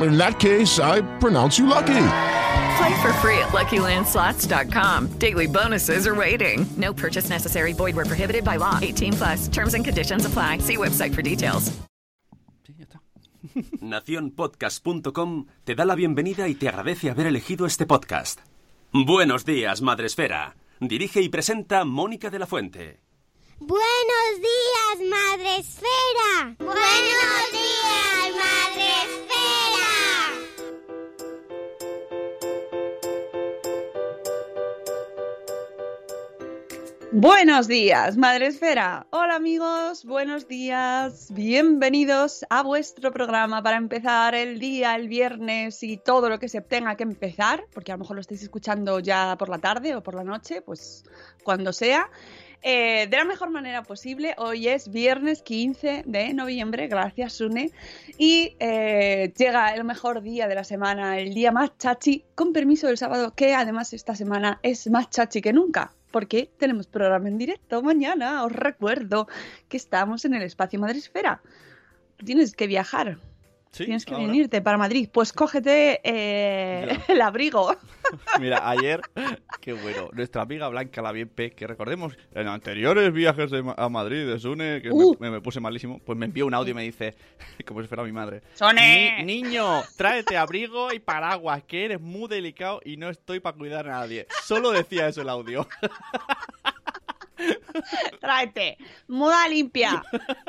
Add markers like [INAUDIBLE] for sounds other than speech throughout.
in that case, I pronounce you lucky. Play for free at LuckyLandSlots.com. Daily bonuses are waiting. No purchase necessary. Void were prohibited by law. 18 plus. Terms and conditions apply. See website for details. Sí, ya está. [LAUGHS] Naciónpodcast.com te da la bienvenida y te agradece haber elegido este podcast. Buenos días, Madre Esfera. Dirige y presenta Mónica de la Fuente. Buenos días, Madre Esfera. Buenos días, Madre Buenos días, Madre Esfera. Hola amigos, buenos días. Bienvenidos a vuestro programa para empezar el día, el viernes y todo lo que se tenga que empezar, porque a lo mejor lo estáis escuchando ya por la tarde o por la noche, pues cuando sea. Eh, de la mejor manera posible. Hoy es viernes 15 de noviembre, gracias Sune. Y eh, llega el mejor día de la semana, el día más chachi, con permiso del sábado, que además esta semana es más chachi que nunca porque tenemos programa en directo mañana. Os recuerdo que estamos en el espacio Madresfera. Tienes que viajar. Tienes que venirte para Madrid. Pues cógete eh, [LAUGHS] el abrigo. [LAUGHS] Mira, ayer, qué bueno, nuestra amiga Blanca la bien P, que recordemos, en anteriores viajes a Madrid de Sune, que uh. me, puse malísimo, pues me envió un audio y me dice, [LAUGHS] como si fuera mi madre. ¡Sone! niño, tráete abrigo y paraguas, que eres muy delicado y no estoy para cuidar a nadie. Solo decía eso el audio. Tráete moda limpia,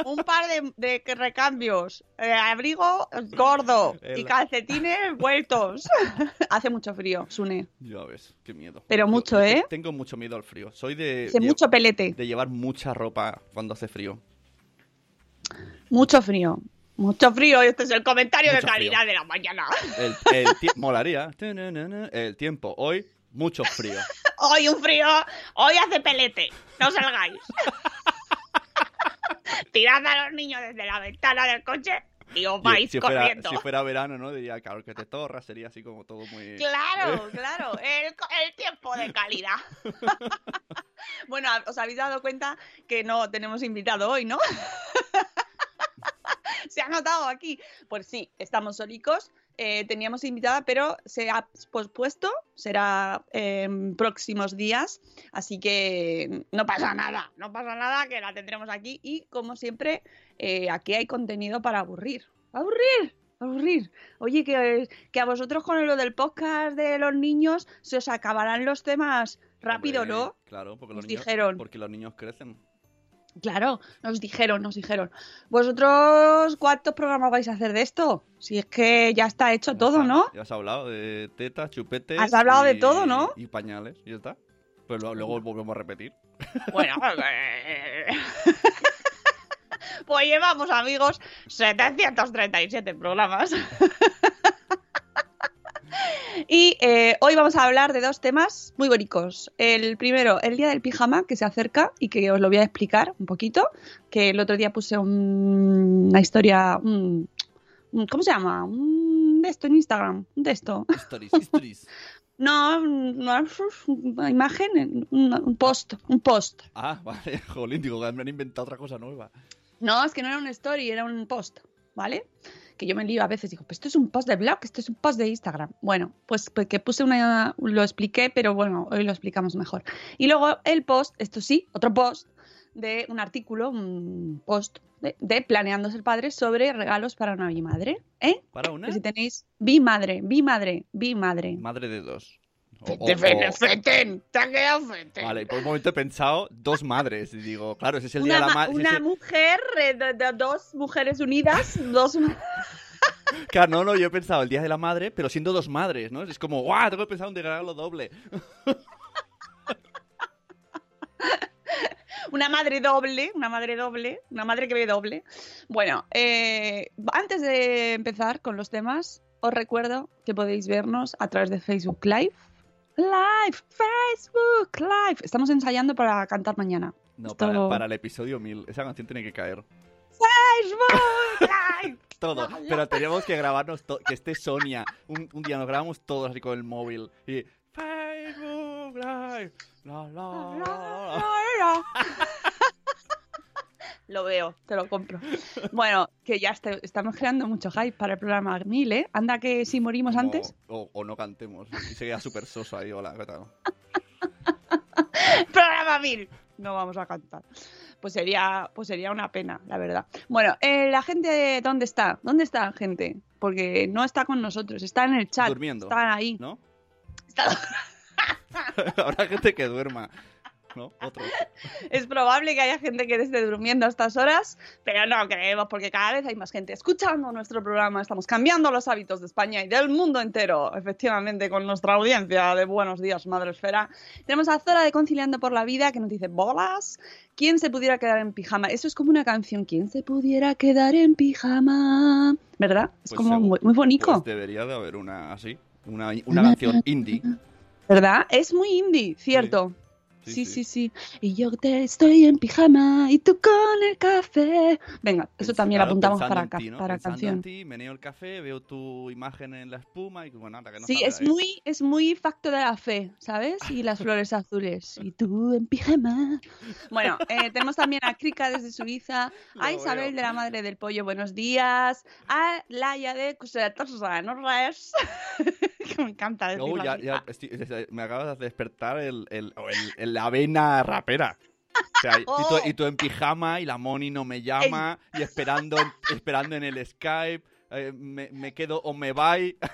un par de, recambios, eh, abrigo gordo y calcetines vueltos. [LAUGHS] Hace mucho frío, Sune. Ya ves, qué miedo. Pero mucho, ¿eh? Tengo mucho miedo al frío. Soy de... Hace mucho pelete. De llevar mucha ropa cuando hace frío. Mucho frío. Mucho frío, este es el comentario de calidad de la mañana. El, el [LAUGHS] molaría. El tiempo. Hoy mucho frío. [LAUGHS] hoy un frío, hoy hace pelete, no salgáis. [LAUGHS] Tirad a los niños desde la ventana del coche y os vais corriendo. si fuera verano, ¿no? Diría, claro, que te torra, sería así como todo muy... [LAUGHS] Claro, claro, el, el tiempo de calidad. bueno, os habéis dado cuenta que no tenemos invitado hoy, ¿no? Notado aquí. Pues sí, estamos solicos eh, teníamos invitada, pero se ha pospuesto, será en próximos días, así que no pasa nada, no pasa nada, que la tendremos aquí y como siempre, eh, aquí hay contenido para aburrir. ¡Aburrir! aburrir. Oye, que, que, a vosotros con lo del podcast de los niños se os acabarán los temas rápido, ¿no? Claro, porque los, dijeron. porque los niños crecen. Claro, nos dijeron, nos dijeron. ¿Vosotros cuántos programas vais a hacer de esto? Si es que ya está hecho todo, ¿no? Ya has hablado de tetas, chupetes. Has hablado de todo, ¿no? Y pañales, y ya está. Pues luego volvemos a repetir. [LAUGHS] Bueno, [LAUGHS] pues llevamos, amigos, 737 programas. [LAUGHS] Y eh, hoy vamos a hablar de dos temas muy bonitos. El primero, el día del pijama, que se acerca y que os lo voy a explicar un poquito. Que el otro día puse una historia. ¿Cómo se llama? Un de esto en Instagram. Un de esto. Stories, stories. [LAUGHS] No, no, una imagen, un post, un post. Ah, vale, [LAUGHS] jolín, digo, me han inventado otra cosa nueva. No, es que no era un story, era un post, ¿vale? Que yo me lío a veces, digo, pues esto es un post de blog, esto es un post de Instagram. Bueno, pues, pues que puse una, lo expliqué, pero bueno, hoy lo explicamos mejor. Y luego el post, esto sí, otro post de un artículo, un post de, Planeando ser padre sobre regalos para una bimadre. ¿Eh? ¿Para una? si tenéis bimadre, bimadre, bimadre. Madre de dos. Feten, te ha quedado feten. Vale, por un momento he pensado dos madres. Y digo, claro, ese es el día de la ma- madre. una mujer, eh, de- de- dos mujeres unidas, dos... [LAUGHS] Claro, no, no, yo he pensado el día de la madre, pero siendo dos madres, ¿no? Es como, ¡guau! Tengo que pensar un regalo doble. [LAUGHS] Una madre doble, una madre doble, una madre que ve doble. Bueno, eh, antes de empezar con los temas, os recuerdo que podéis vernos a través de Facebook Live. Live, Facebook Live. Estamos ensayando para cantar mañana. No, Esto- para, para el episodio 1000. Esa canción tiene que caer. Facebook [LAUGHS] Live. Todo. Pero teníamos que grabarnos, que esté Sonia. Un, un día nos grabamos todos así con el móvil. Y. Facebook Live. La, la, la, la. Lo veo, te lo compro. [LAUGHS] Bueno, que ya estamos creando mucho hype para el programa 1000, ¿eh? Anda que si morimos antes. O, o no cantemos. Y se queda súper soso ahí. Hola, ¿qué tal? [LAUGHS] programa 1000. No vamos a cantar. Pues sería, pues sería una pena, la verdad. Bueno, eh, la gente, ¿dónde está? ¿Dónde está la gente? Porque no está con nosotros, está en el chat. Durmiendo. Están ahí. ¿No? Está- [LAUGHS] Habrá gente que duerma. [LAUGHS] Es probable que haya gente que esté durmiendo a estas horas, pero no creemos porque cada vez hay más gente escuchando nuestro programa. Estamos cambiando los hábitos de España y del mundo entero, efectivamente, con nuestra audiencia de Buenos Días, Madre Esfera. Tenemos a Zora de Conciliando por la Vida que nos dice, bolas, ¿quién se pudiera quedar en pijama? Eso es como una canción, ¿quién se pudiera quedar en pijama? ¿Verdad? Es Pues como muy, muy bonito. Pues debería de haber una así. Una, una canción indie. ¿Verdad? Es muy indie, cierto. Sí, Sí, sí, sí, Y yo te estoy en pijama y tú con el café. Venga, eso también lo apuntamos para, ti, ¿no? para Pensando canción. en ti, meneo el café, veo tu imagen en la espuma y bueno, anda, que no Sí, es ahí. muy, es muy facto de la fe, ¿sabes? Y las flores azules. Y tú en pijama. Bueno, eh, tenemos también a Krika desde Suiza, [LAUGHS] a Isabel de la Madre del Pollo, buenos días, a Laia de Cusetorsa, no. [LAUGHS] que [LAUGHS] me encanta decirlo Oh, ya, ya, estoy- me acabas de despertar el, el, el- la vena rapera. O sea, y, tú, Oh. y tú en pijama y la Moni no me llama [LAUGHS] y esperando esperando en el Skype. eh, me, me quedo o me voy. [LAUGHS]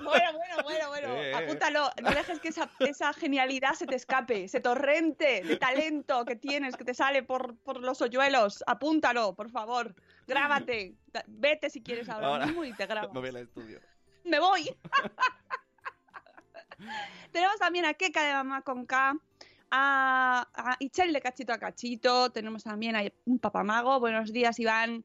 Bueno, bueno, bueno, bueno. Eh, eh. Apúntalo. No dejes que esa, esa genialidad se te escape. Ese torrente de talento que tienes, que te sale por, por los hoyuelos. Apúntalo, por favor. Grábate. Vete si quieres ahora, Ahora mismo y te grabas. me voy al estudio. Me voy. [LAUGHS] Tenemos también a Keka de Mamá con K. A, a Ichel de Cachito a Cachito. Tenemos también a un papamago. Buenos días, Iván.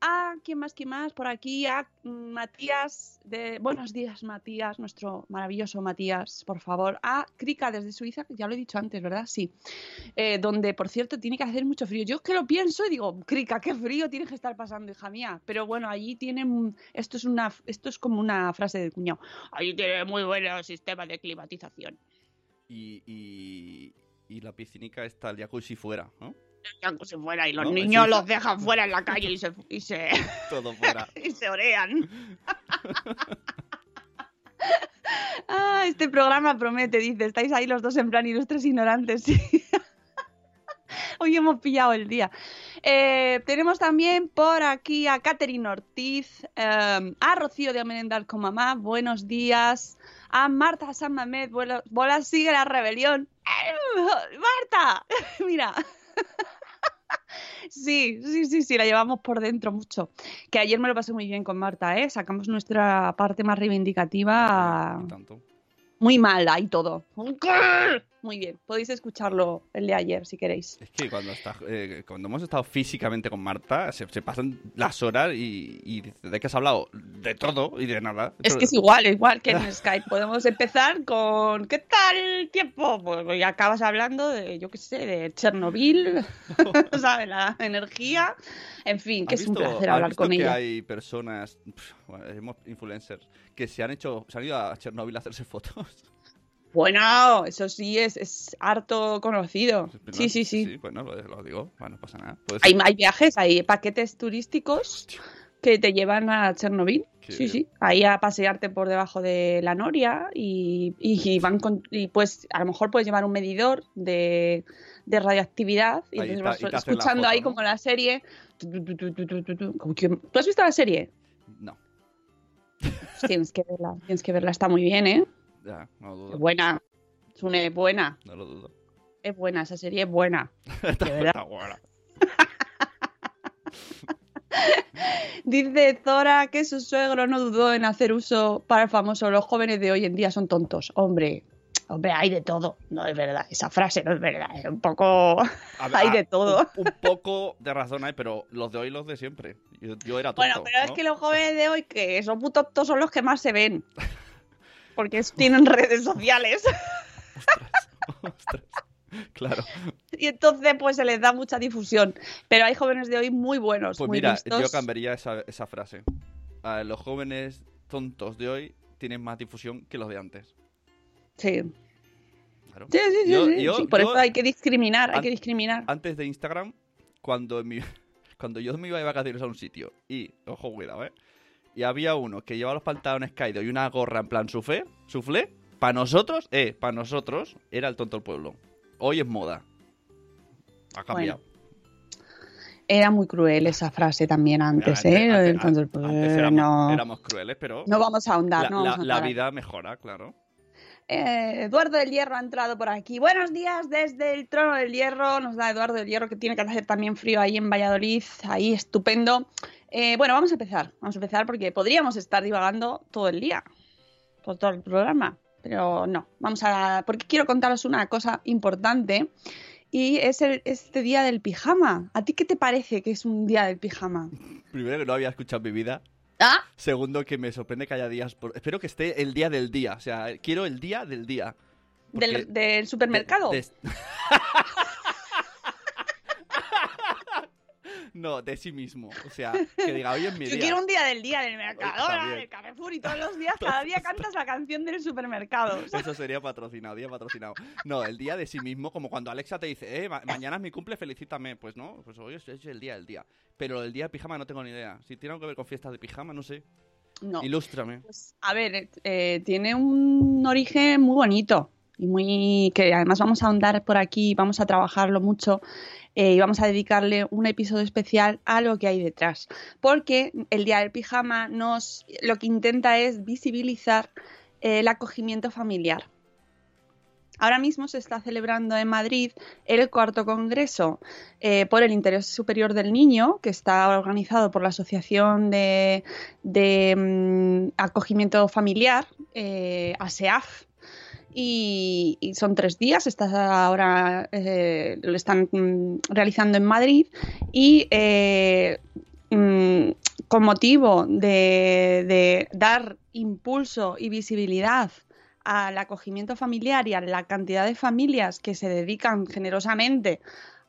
A quién más, quién más por aquí. A mm, Matías de. Buenos días, Matías, nuestro maravilloso Matías, por favor. A Krika desde Suiza, que ya lo he dicho antes, ¿verdad? Sí. Eh, donde, por cierto, tiene que hacer mucho frío. Yo es que lo pienso y digo, Krika, qué frío tienes que estar pasando, hija mía. Pero bueno, allí tienen. Esto es, una, esto es como una frase del cuñado. Allí tiene muy buen sistema de climatización. Y, y, y la piscinica está el jacuzzi fuera, ¿no? Se fuera y los No, niños los dejan fuera en la calle y se, y se, [LAUGHS] Todo fuera. [LAUGHS] y se orean. [LAUGHS] Ah, este programa promete, dice. Estáis ahí los dos en plan ilustres ignorantes. sí. Hoy hemos pillado el día. Eh, tenemos también por aquí a Catherine Ortiz, eh, a Rocío de Amenendal con mamá, buenos días. A Marta San Mamed, bueno, bola sigue la rebelión. ¡Eh, ¡Marta! Mira. Sí, sí, sí, sí, la llevamos por dentro mucho. Que ayer me lo pasé muy bien con Marta, ¿eh? Sacamos nuestra parte más reivindicativa. Y tanto. Muy mal, ahí todo. Muy bien, podéis escucharlo el de ayer si queréis. Es que cuando, está, eh, cuando hemos estado físicamente con Marta, se, se pasan las horas y, y de qué has hablado de todo y de nada. Es que es igual, igual que [LAUGHS] en Skype. Podemos empezar con ¿qué tal el tiempo? Pues ya acabas hablando de, yo qué sé, de Chernobyl, [LAUGHS] ¿sabes? La energía. En fin, que ¿Has es un placer hablar visto con que ella. hay personas, pf, bueno, hemos- influencers, que se han hecho, se han ido a Chernobyl a hacerse fotos? Bueno, eso sí es, es harto conocido. Sí, sí, sí. Sí, bueno, lo, lo digo, bueno, no pasa nada. Hay, hay viajes, hay paquetes turísticos que te llevan a Chernobyl. Qué sí, bien. sí. Ahí a pasearte por debajo de la noria y, y- y van con, y pues a lo mejor puedes llevar un medidor de, de radioactividad y Ahí entonces vas escuchando foto, ahí ¿no? como la serie. ¿Tú has visto la serie? No. Pues tienes que verla, tienes que verla, está muy bien, ¿eh? Ya, no lo Es dudo. buena. Sune, es buena. No lo dudo. Es buena, esa serie es buena. [LAUGHS] Está, verdad. está buena. [LAUGHS] Dice Zora que su suegro no dudó en hacer uso para el famoso los jóvenes de hoy en día son tontos. Hombre, hombre, hay de todo. No es verdad, esa frase no es verdad. Es un poco... [LAUGHS] Ver, hay de todo. Un, un poco de razón hay, pero los de hoy los de siempre. Yo, yo era tonto. Bueno, pero es que los jóvenes de hoy que son muy tontos son los que más se ven. Porque tienen redes sociales. [LAUGHS] Ostras. Claro. Y entonces pues se les da mucha difusión. Pero hay jóvenes de hoy muy buenos, Pues muy mira, listos. yo cambiaría esa, esa frase. Los jóvenes tontos de hoy tienen más difusión que los de antes. Sí. Claro. Sí, sí, sí, Yo- sí, yo- sí, Por yo- eso hay que discriminar, hay que discriminar. Antes de Instagram, cuando, mi- [LAUGHS] cuando yo me iba de vacaciones a un sitio y, ojo, cuidado, ¿eh? Y había uno que llevaba los pantalones caídos y una gorra en plan suflé, suflé, para nosotros, eh, para nosotros era el tonto del pueblo. Hoy es moda. Ha cambiado. Era muy cruel esa frase también antes, Antes- ¿eh? antes- Entonces, pues, antes éramos, no, éramos crueles, pero no vamos a ahondar, la, no vamos la- a la ahondar. vida mejora, claro. Eh, Eduardo del Hierro ha entrado por aquí. Buenos días desde el trono del Hierro. Nos da Eduardo del Hierro que tiene que hacer también frío ahí en Valladolid. Ahí estupendo. Eh, bueno, vamos a empezar. Vamos a empezar porque podríamos estar divagando todo el día. Por todo el programa. Pero no. Vamos a. Porque quiero contaros una cosa importante. Y es el, este día del pijama. ¿A ti qué te parece que es un día del pijama? Primero que no había escuchado en mi vida. ¿Ah? Segundo que me sorprende que haya días. por- Espero que esté el día del día. O sea, quiero el día del día. Porque ¿Del, del supermercado? de- de- no, de sí mismo. O sea, que diga, hoy es mi Yo día. quiero un día del día del Mercadona, del Carrefour y todos los días, [LAUGHS] cada día cantas la canción del supermercado. [LAUGHS] Eso sería patrocinado, día patrocinado. No, el día de sí mismo, como cuando Alexa te dice, eh, ma- mañana es mi cumple, felicítame. Pues no, pues hoy es, es el día del día. Pero el día de pijama no tengo ni idea. Si tiene algo que ver con fiestas de pijama, no sé. no. Ilústrame. Pues, a ver, eh, eh, tiene un origen muy bonito y muy que además vamos a ahondar por aquí, vamos a trabajarlo mucho eh, y vamos a dedicarle un episodio especial a lo que hay detrás, porque el día del pijama nos lo que intenta es visibilizar eh, el acogimiento familiar. Ahora mismo se está celebrando en Madrid el cuarto congreso eh, por el Interés Superior del Niño, que está organizado por la Asociación de, de, mm, Acogimiento Familiar, eh, ASEAF. Y, son tres días, está ahora eh, lo están mm, realizando en Madrid y eh, mm, con motivo de dar impulso y visibilidad al acogimiento familiar y a la cantidad de familias que se dedican generosamente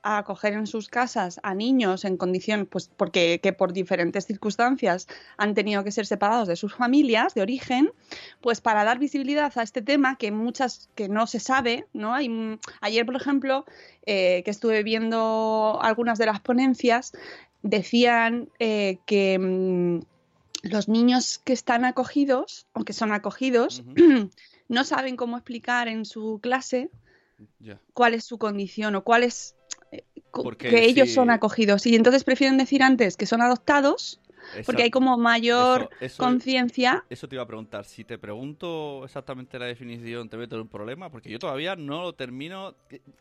a acoger en sus casas a niños en condición, pues porque que por diferentes circunstancias han tenido que ser separados de sus familias de origen, pues para dar visibilidad a este tema que muchas que no se sabe, ¿no? Hay, ayer, por ejemplo, eh, que estuve viendo algunas de las ponencias, decían eh, que mm, los niños que están acogidos o que son acogidos [CLEARS THROAT] no saben cómo explicar en su clase cuál es su condición o cuál es Porque que ellos son acogidos. Y entonces prefieren decir antes que son adoptados porque hay como mayor conciencia Eso te iba a preguntar. Si te pregunto exactamente la definición, ¿te meto en un problema? Porque yo todavía no lo termino.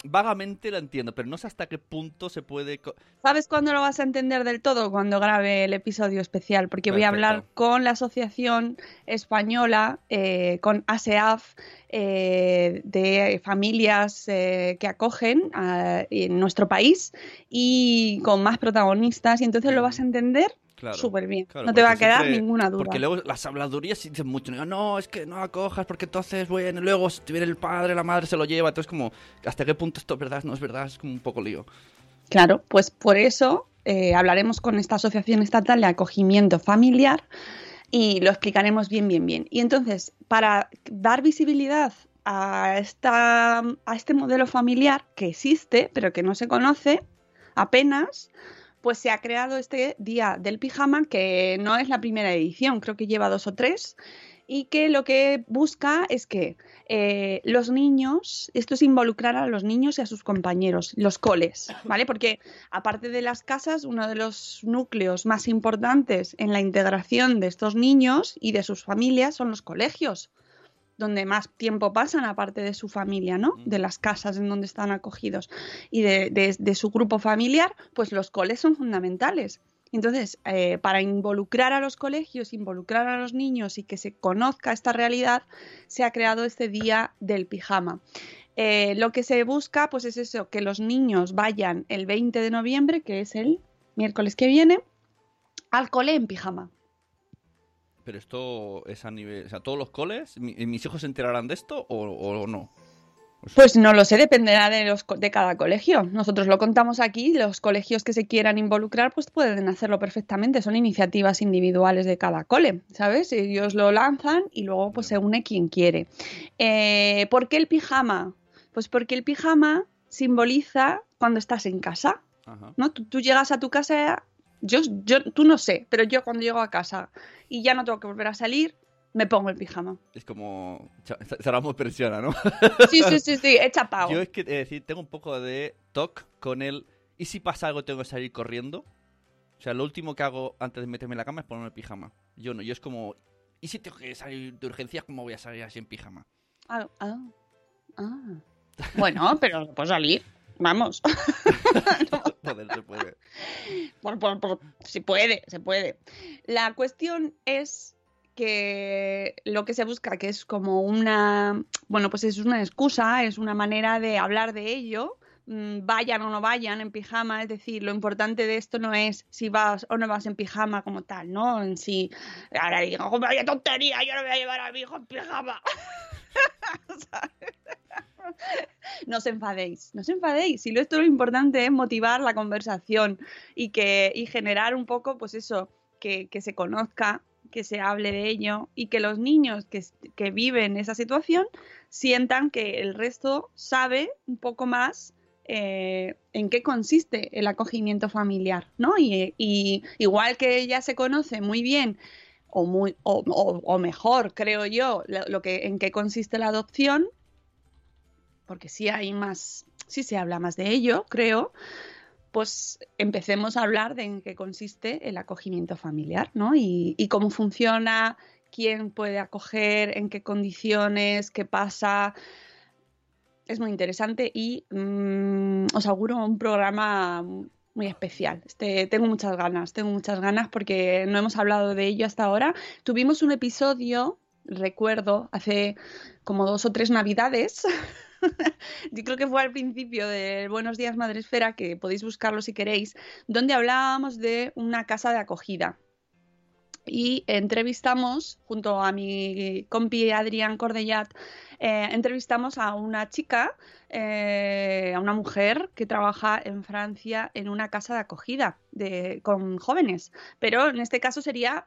Vagamente lo entiendo, pero no sé hasta qué punto se puede. ¿Sabes cuándo lo vas a entender del todo? Cuando grabe el episodio especial, porque voy a hablar con la Asociación Española, eh, con ASEAF, eh, de familias eh, que acogen a- en nuestro país y con más protagonistas, y entonces lo vas a entender Claro, súper bien. claro, no te va a quedar siempre- ninguna duda. Porque luego las habladurías dicen mucho. No, no, es que no acojas porque entonces, bueno, luego si viene el padre, la madre se lo lleva. Entonces, como, ¿hasta qué punto esto es verdad? No es verdad, es como un poco lío. Claro, pues por eso eh, hablaremos con esta Asociación Estatal de Acogimiento Familiar y lo explicaremos bien, bien, bien. Y entonces, para dar visibilidad a, esta, a este modelo familiar que existe, pero que no se conoce apenas, pues se ha creado este Día del Pijama, que no es la primera edición, creo que lleva dos o tres, y que lo que busca es que eh, los niños, esto es involucrar a los niños y a sus compañeros, los coles, ¿vale? Porque aparte de las casas, uno de los núcleos más importantes en la integración de estos niños y de sus familias son los colegios. Donde más tiempo pasan aparte de su familia, ¿no? De las casas en donde están acogidos y de, de- de su grupo familiar, pues los coles son fundamentales. Entonces, eh, para involucrar a los colegios, involucrar a los niños y que se conozca esta realidad, se ha creado este día del pijama. Eh, lo que se busca, pues es eso, que los niños vayan el 20 de noviembre, que es el miércoles que viene, al cole en pijama. Pero esto es a nivel. O sea, ¿todos los coles? mi- ¿Mis hijos se enterarán de esto o, o no? Pues no lo sé, dependerá de, los, de cada colegio. Nosotros lo contamos aquí, los colegios que se quieran involucrar pues pueden hacerlo perfectamente, son iniciativas individuales de cada cole, ¿sabes? Ellos lo lanzan y luego pues se une quien quiere. Eh, ¿Por qué el pijama? Pues porque el pijama simboliza cuando estás en casa, Ajá. ¿no? Tú, tú llegas a tu casa, yo, yo, tú no sé, pero yo cuando llego a casa y ya no tengo que volver a salir, me pongo el pijama. Es como. [LAUGHS] Cerramos persiana, ¿no? Sí, sí, sí, sí, he chapado. Yo es que, decir, tengo un poco de toc con el. ¿Y si pasa algo tengo que salir corriendo? O sea, lo último que hago antes de meterme en la cama es ponerme el pijama. Yo no, yo es como. ¿Y si tengo que salir de urgencias, cómo voy a salir así en pijama? Ah, ah, ah. Bueno, pero puedo salir. Vamos. [LAUGHS] Joder, se puede. Por- por- por- se puede, se puede. La cuestión es que lo que se busca, que es como una, bueno, pues es una excusa, es una manera de hablar de ello, mm, vayan o no vayan en pijama, es decir, lo importante de esto no es si vas o no vas en pijama como tal, ¿no? En sí, ahora digo, "Oh, vaya tontería, yo no voy a llevar a mi hijo en pijama. [LAUGHS] ¿Sabes? [LAUGHS] no os enfadéis, no os enfadéis. Si lo esto lo importante es motivar la conversación y que y generar un poco, pues eso, que, que se conozca, que se hable de ello y que los niños que, que viven esa situación sientan que el resto sabe un poco más eh, en qué consiste el acogimiento familiar, ¿no? Y, y igual que ella se conoce muy bien o, muy, o, o- mejor, creo yo, lo que, en qué consiste la adopción, porque sí hay más, sí se habla más de ello, creo, pues empecemos a hablar de en qué consiste el acogimiento familiar, ¿no? Y, cómo funciona, quién puede acoger, en qué condiciones, qué pasa. Es muy interesante y mm, os auguro un programa muy especial. Este, tengo muchas ganas, tengo muchas ganas porque no hemos hablado de ello hasta ahora. Tuvimos un episodio, recuerdo, hace como dos o tres navidades. [LAUGHS] [LAUGHS] Yo creo que fue al principio de Buenos Días Madresfera, que podéis buscarlo si queréis, donde hablábamos de una casa de acogida. Y entrevistamos, junto a mi compi Adrián Cordellat, eh, entrevistamos a una chica, eh, a una mujer que trabaja en Francia en una casa de acogida con jóvenes. Pero en este caso sería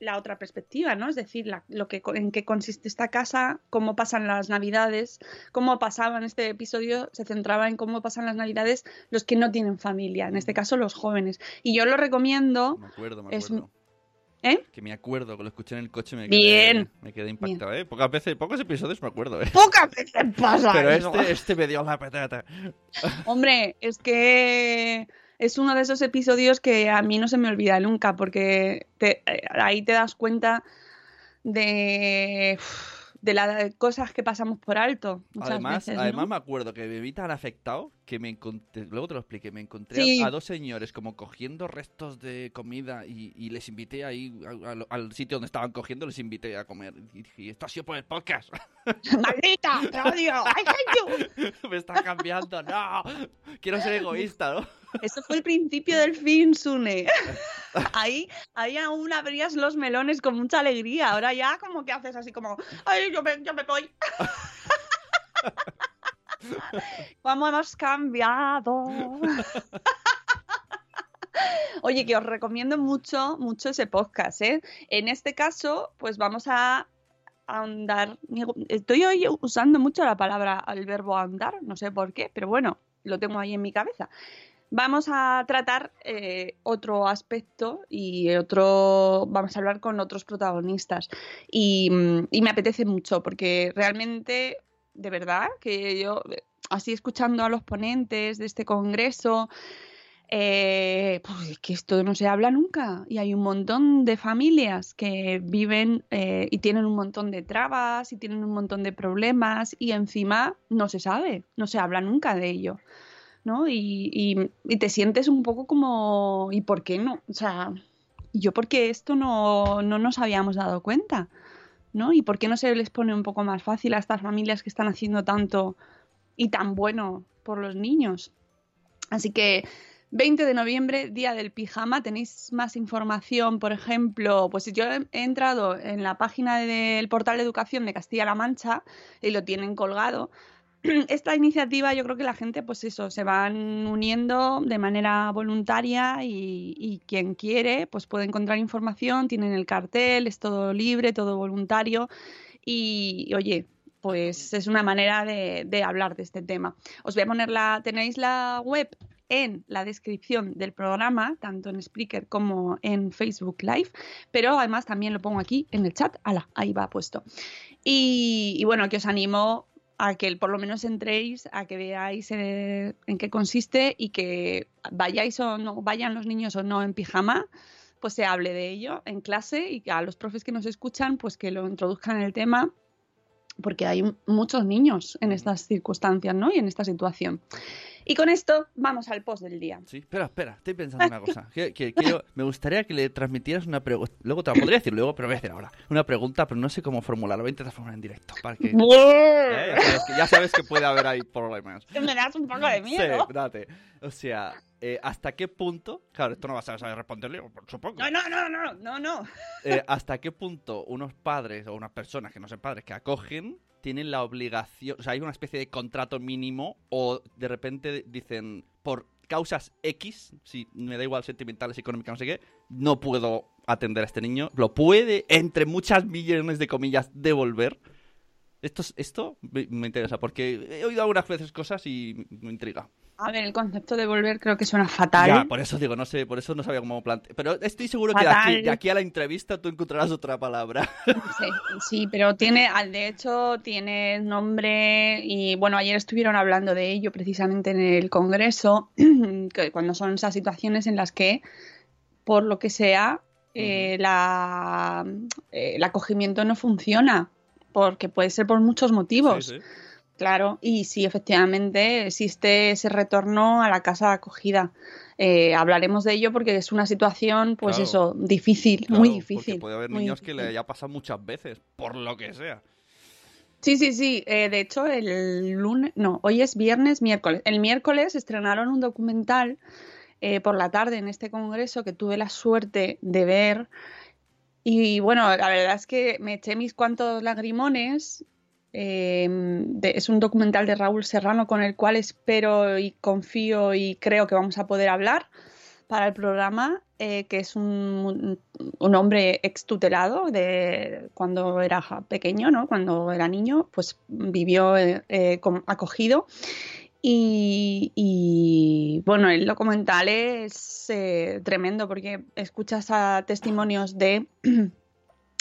la otra perspectiva, ¿no? Es decir, la- lo que, en qué consiste esta casa, cómo pasan las navidades, cómo pasaban este episodio, se centraba en cómo pasan las navidades los que no tienen familia, en este caso los jóvenes. Y yo lo recomiendo. Me acuerdo, me Es- acuerdo. ¿Eh? Que me acuerdo, que lo escuché en el coche me Bien. quedé, me quedé impactado, ¿eh? Pocas veces, pocos episodios me acuerdo, ¿eh? Pocas veces pasa Pero eso. este, este me dio la patata. Hombre, es que es uno de esos episodios que a mí no se me olvida nunca, porque te- eh, ahí te das cuenta de, de las cosas que pasamos por alto. Muchas Además, veces, ¿no? además me acuerdo que me vi tan afectado que me encontré, luego te lo expliqué, me encontré Sí. a dos señores como cogiendo restos de comida y, y les invité ahí a- a- al sitio donde estaban cogiendo, les invité a comer. Y dije, esto ha sido por el podcast. [LAUGHS] ¡Maldita! ¡Te odio! [LAUGHS] ¡I you! me está cambiando, no. Quiero ser egoísta, ¿no? Eso fue el principio del fin, Sune. [LAUGHS] Ahí, ahí aún abrías los melones con mucha alegría. Ahora ya como que haces así como, ¡ay, yo me, yo me voy! [LAUGHS] ¿Cómo hemos cambiado? [LAUGHS] Oye, que os recomiendo mucho, mucho ese podcast, ¿eh? En este caso, pues vamos a andar. Estoy hoy usando mucho la palabra, el verbo andar, no sé por qué, pero bueno, lo tengo ahí en mi cabeza. Vamos a tratar eh, otro aspecto y otro. Vamos a hablar con otros protagonistas. Y, mm, y me apetece mucho porque realmente, de verdad, que yo, eh, así escuchando a los ponentes de este congreso, eh, pues es que esto no se habla nunca y hay un montón de familias que viven eh, y tienen un montón de trabas y tienen un montón de problemas y encima no se sabe, no se habla nunca de ello, ¿no? Y, y- y te sientes un poco como, ¿y por qué no? O sea, yo porque esto no, no nos habíamos dado cuenta, ¿no? ¿Y por qué no se les pone un poco más fácil a estas familias que están haciendo tanto y tan bueno por los niños? Así que 20 de noviembre, día del pijama. Tenéis más información, por ejemplo, pues yo he he entrado en la página del portal de educación de Castilla-La Mancha y lo tienen colgado. [CLEARS THROAT] Esta iniciativa yo creo que la gente, pues eso, se van uniendo de manera voluntaria y, quien quiere, pues puede encontrar información, tienen el cartel, es todo libre, todo voluntario y, oye, pues es una manera de, hablar de este tema. Os voy a poner la, tenéis la web en la descripción del programa, tanto en Spreaker como en Facebook Live, pero además también lo pongo aquí en el chat, ahí va puesto. Y, y bueno, que os animo a que por lo menos entréis, a que veáis eh, en qué consiste y que vayáis o no, vayan los niños o no en pijama, pues se hable de ello en clase y a los profes que nos escuchan, pues que lo introduzcan en el tema, porque hay muchos niños en estas circunstancias, ¿no? Y en esta situación. Y con esto vamos al post del día. Sí, espera, espera, estoy pensando una cosa. [LAUGHS] Que, que quiero- me gustaría que le transmitieras una pregunta. Luego te la podría decir luego, pero voy a decir ahora. Una pregunta, pero no sé cómo formularla. Voy a intentar formular en directo. Para que... [LAUGHS] Eh, ya, sabes que, ya sabes que puede haber ahí problemas. Me das un poco de miedo. Sí, date. O sea, eh, ¿hasta qué punto? Claro, esto no vas a saber responderle, supongo. No, no, no, no, no, no. Eh, [LAUGHS] ¿Hasta qué punto unos padres o unas personas que no son padres que acogen tienen la obligación, o sea, hay una especie de contrato mínimo o de repente dicen por causas X, si me da igual sentimentales, económicas, no sé qué, no puedo atender a este niño, lo puede entre muchas millones de comillas devolver. Esto, es- esto me interesa porque he oído algunas veces cosas y me intriga. A ver, el concepto de volver creo que suena fatal. Ya, por eso digo, no sé, por eso no sabía cómo plantear. Pero estoy seguro que de aquí, Fatal. de aquí a la entrevista tú encontrarás otra palabra. Sí, sí, pero tiene, al- de hecho, tiene nombre y bueno, ayer estuvieron hablando de ello precisamente en el Congreso, [CLEARS THROAT] que cuando son esas situaciones en las que, por lo que sea, eh, la, eh, el acogimiento no funciona, porque puede ser por muchos motivos. Sí, sí. Claro, y sí, efectivamente existe ese retorno a la casa de acogida. Eh, hablaremos de ello porque es una situación, pues Claro. eso, difícil, Claro, muy difícil. puede haber niños que le haya pasado muchas veces, por lo que sea. Sí, sí, sí. eh, de hecho, el lunes, no, hoy es viernes, miércoles. El miércoles estrenaron un documental eh, por la tarde en este congreso que tuve la suerte de ver. Y bueno, la verdad es que me eché mis cuantos lagrimones. De- es un documental de Raúl Serrano con el cual espero y confío y creo que vamos a poder hablar para el programa, eh, que es un, un hombre extutelado de cuando era pequeño, ¿no? Cuando era niño, pues vivió eh, eh, acogido. Y, bueno, el documental es tremendo porque escuchas testimonios de, [CLEARS THROAT]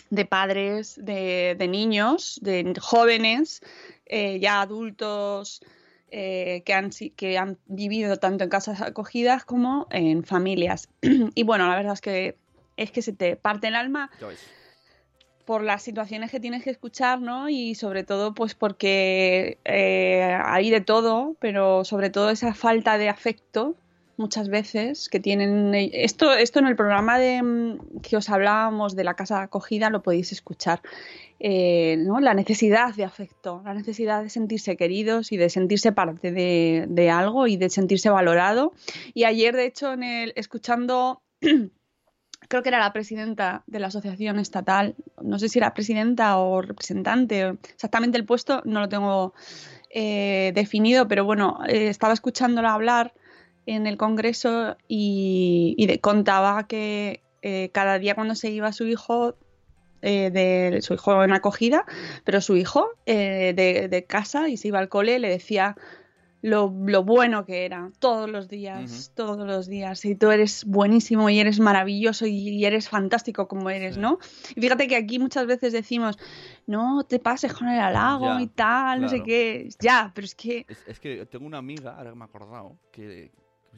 de padres, de, de niños, de jóvenes, eh, ya adultos, eh, que, han, que han vivido tanto en casas acogidas como en familias. [CLEARS THROAT] y bueno, la verdad es que es que se te parte el alma por las situaciones que tienes que escuchar, ¿no? Y sobre todo, pues porque eh, hay de todo, pero sobre todo esa falta de afecto muchas veces que tienen eh, esto esto en el programa de mm, que os hablábamos de la casa acogida lo podéis escuchar eh, ¿no? la necesidad de afecto la necesidad de sentirse queridos y de sentirse parte de, de algo y de sentirse valorado y ayer de hecho en el escuchando [CLEARS THROAT] creo que era la presidenta de la asociación estatal, no sé si era presidenta o representante, exactamente el puesto no lo tengo eh, definido, pero bueno, eh, estaba escuchándola hablar en el Congreso y, y de- contaba que eh, cada día cuando se iba su hijo, eh, de su hijo en acogida, pero su hijo eh, de, de casa y se iba al cole, le decía lo, lo bueno que era todos los días, todos los días. Y tú eres buenísimo y eres maravilloso y, y eres fantástico como eres, ¿no? Y fíjate que aquí muchas veces decimos, no te pases con el halago Ya, y tal, no sé qué. Ya, pero es que Es, es que tengo una amiga, ahora que me he acordado, que,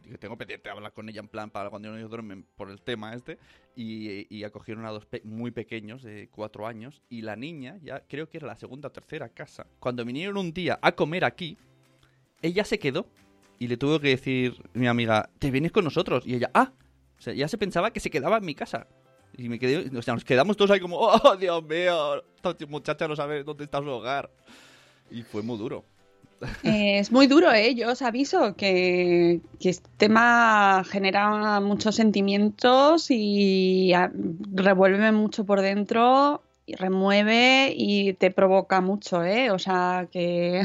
que tengo pendiente hablar con ella en plan para cuando ellos duermen por el tema este, y, y acogieron a dos pe- muy pequeños de cuatro años, y la niña, ya creo que era la segunda o tercera casa, cuando vinieron un día a comer aquí, ella se quedó y le tuvo que decir mi amiga, ¿te vienes con nosotros? Y ella, ah, o sea, ya se pensaba que se quedaba en mi casa. Y me quedé, o sea, nos quedamos todos ahí como, oh, Dios mío, esta muchacha no sabe dónde está su hogar. Y fue muy duro. Eh, es muy duro, ¿eh? Yo os aviso que, que este tema genera muchos sentimientos y revuelve mucho por dentro y remueve y te provoca mucho, ¿eh? O sea que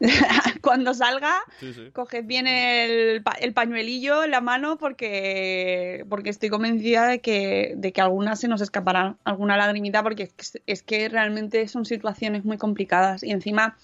[LAUGHS] cuando salga, Sí, sí. coged bien el, pa- el pañuelillo en la mano porque, porque estoy convencida de que, de que alguna se nos escapará, alguna lagrimita, porque es que, es que realmente son situaciones muy complicadas y encima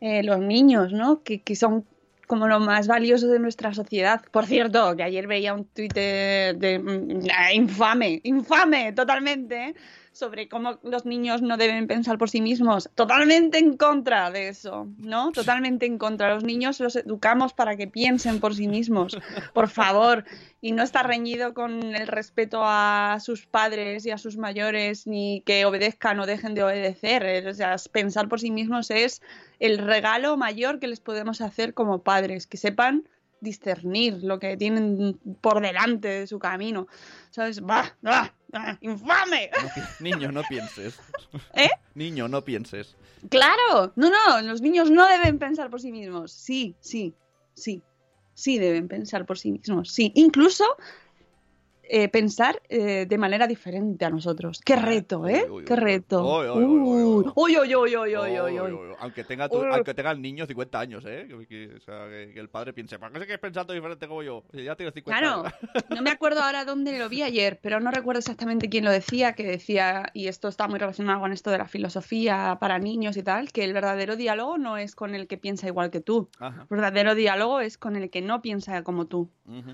eh, los niños, ¿no? Que, que son como lo más valioso de nuestra sociedad. Por cierto, que ayer veía un tuit de, mm, infame, infame totalmente, ¿eh? Sobre cómo los niños no deben pensar por sí mismos. Totalmente en contra de eso, ¿no? Totalmente en contra. Los niños los educamos para que piensen por sí mismos, por favor. Y no está reñido con el respeto a sus padres y a sus mayores, ni que obedezcan o dejen de obedecer. Eh, O sea, pensar por sí mismos es el regalo mayor que les podemos hacer como padres, que sepan discernir lo que tienen por delante de su camino. ¿Sabes? ¡Bah! ¡Bah! ¡Ah! ¡Infame! No Niño, no pienses. [LAUGHS] ¿Eh? Niño, no pienses. Claro, no, no, los niños no deben pensar por sí mismos. Sí, sí, sí, sí deben pensar por sí mismos. Sí, incluso eh, pensar eh, de manera diferente a nosotros. Qué reto, ¿eh? Qué reto. Aunque tenga, tu- aunque tenga el niño 50 años, ¿eh? Que, que- o sea, que, que el padre piense, ¿para qué sigues pensando diferente como yo? Ya tienes 50 Claro, años. [LAUGHS] no me acuerdo ahora dónde lo vi ayer, pero no recuerdo exactamente quién lo decía, que decía, y esto está muy relacionado con esto de la filosofía para niños y tal, que el verdadero diálogo no es con el que piensa igual que tú. Ajá. El verdadero diálogo es con el que no piensa como tú. Ujú.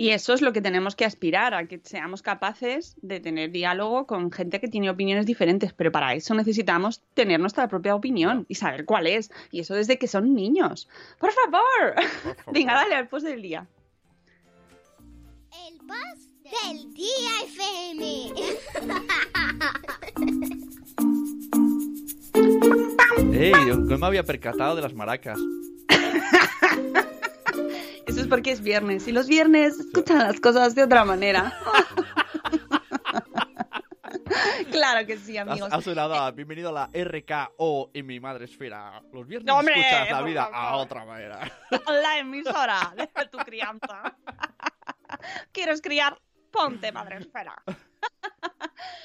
Y eso es lo que tenemos que aspirar, a que seamos capaces de tener diálogo con gente que tiene opiniones diferentes, pero para eso necesitamos tener nuestra propia opinión y saber cuál es. Y eso desde que son niños. ¡Por favor! [LAUGHS] Venga, dale al post del día. El post del día FM. [LAUGHS] ¡Ey! No me había percatado de las maracas. [LAUGHS] Eso es porque es viernes y los viernes escuchan las cosas de otra manera. [LAUGHS] claro que sí, amigos. has sonado a bienvenido a la RKO en mi madre esfera. Los viernes No, hombre, escuchas la vida a otra manera. [LAUGHS] La emisora de tu crianza. [LAUGHS] ¿Quieres criar? Ponte madre esfera.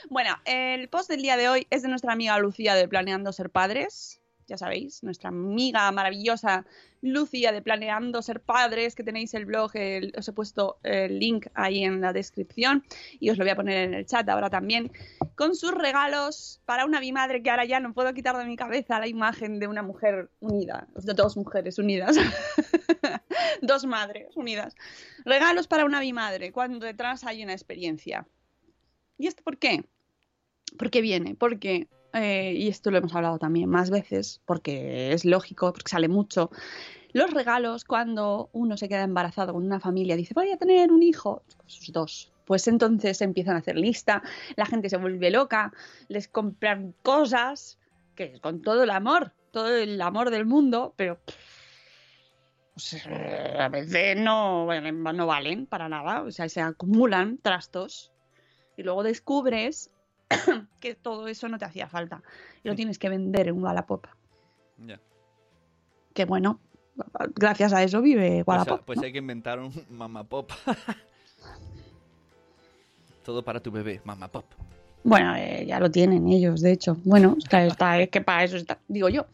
bueno, el post del día de hoy es de nuestra amiga Lucía de Planeando Ser Padres. Ya sabéis, nuestra amiga maravillosa Lucía de Planeando Ser Padres, que tenéis el blog, el- os he puesto el link ahí en la descripción y os lo voy a poner en el chat ahora también, con sus regalos para una bimadre que ahora ya no puedo quitar de mi cabeza la imagen de una mujer unida, de dos mujeres unidas. [LAUGHS] dos madres unidas. Regalos para una bimadre, cuando detrás hay una experiencia. ¿Y esto por qué? ¿Por qué viene? Porque, eh, y esto lo hemos hablado también más veces, porque es lógico, porque sale mucho. Los regalos, cuando uno se queda embarazado con una familia, dice, voy a tener un hijo, sus dos. Pues entonces empiezan a hacer lista, la gente se vuelve loca, les compran cosas, que con todo el amor, todo el amor del mundo, pero pues, eh, a veces no, no valen para nada, o sea, se acumulan trastos y luego descubres [COUGHS] que todo eso no te hacía falta y lo tienes que vender en Wallapop. Ya. Que bueno, gracias a eso vive Pues, Wallapop. pues hay que inventar un [LAUGHS] mamá pop. [LAUGHS] Todo para tu bebé, mamá pop. Bueno, eh, ya lo tienen ellos, de hecho. Bueno, está, está- es que para eso está, digo yo.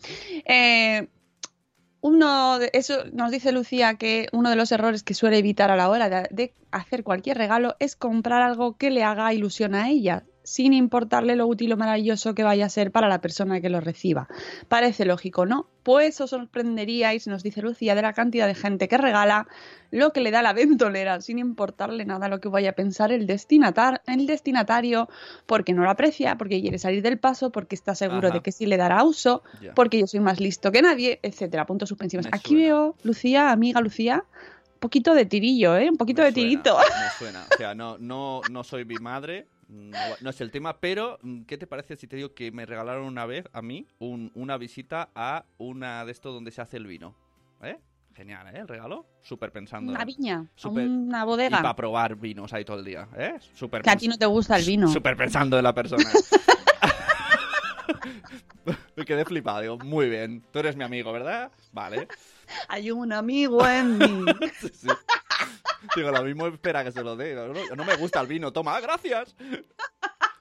Eh, uno de, eso nos dice Lucía que uno de los errores que suele evitar a la hora de, de hacer cualquier regalo es comprar algo que le haga ilusión a ella, sin importarle lo útil o maravilloso que vaya a ser para la persona que lo reciba. Parece lógico, ¿no? Pues os sorprenderíais, nos dice Lucía, de la cantidad de gente que regala lo que le da la ventolera, sin importarle nada lo que vaya a pensar el, destinatar, el destinatario, porque no lo aprecia, porque quiere salir del paso, porque está seguro Ajá. de que sí le dará uso, porque yo soy más listo que nadie, etcétera. Puntos suspensivos. Me Aquí suena. veo, Lucía, amiga Lucía, poquito de tirillo, ¿eh? Un poquito de tirito. Me suena. O sea, [LAUGHS] no, no, no soy mi madre, no, es el tema, pero mm, ¿qué te parece si te digo que me regalaron una vez a mí un- una visita a una de estos donde se hace el vino? ¿Eh? Genial, ¿eh? El regalo. Súper pensando. Una viña, Súper- una Y bodega. para probar vinos ahí todo el día, ¿eh? Súper Que a ti no te gusta el vino. Súper pensando en la persona. [LAUGHS] Me quedé flipado, digo, muy bien. Tú eres mi amigo, ¿verdad? Vale. Hay un amigo en mí. [LAUGHS] Sí, sí. Digo, lo mismo espera que se lo dé. No, me gusta el vino, toma, gracias.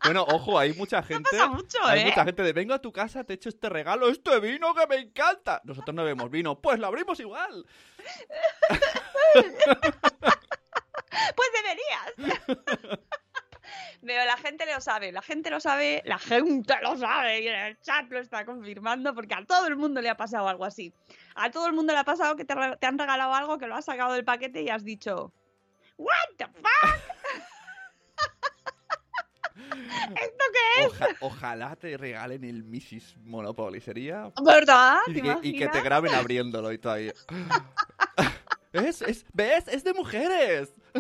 Bueno, ojo, hay mucha gente. pasa mucho, hay ¿eh? mucha gente de vengo a tu casa, te echo este regalo, este vino que me encanta. Nosotros no bebemos vino, pues lo abrimos igual. [LAUGHS] Pues deberías. [LAUGHS] Pero la gente lo sabe, la gente lo sabe, la gente lo sabe y en el chat lo está confirmando porque a todo el mundo le ha pasado algo así. A todo el mundo le ha pasado que te, han regalado algo que lo has sacado del paquete y has dicho, ¿What the fuck? [LAUGHS] ¿Esto qué es? Oja- ojalá te regalen el Mrs. Monopoly, sería. ¿Verdad? Y ¿Te que, y que te graben abriéndolo y todo ahí. [LAUGHS] ¿Es, es, ¿Ves? Es de mujeres. [LAUGHS]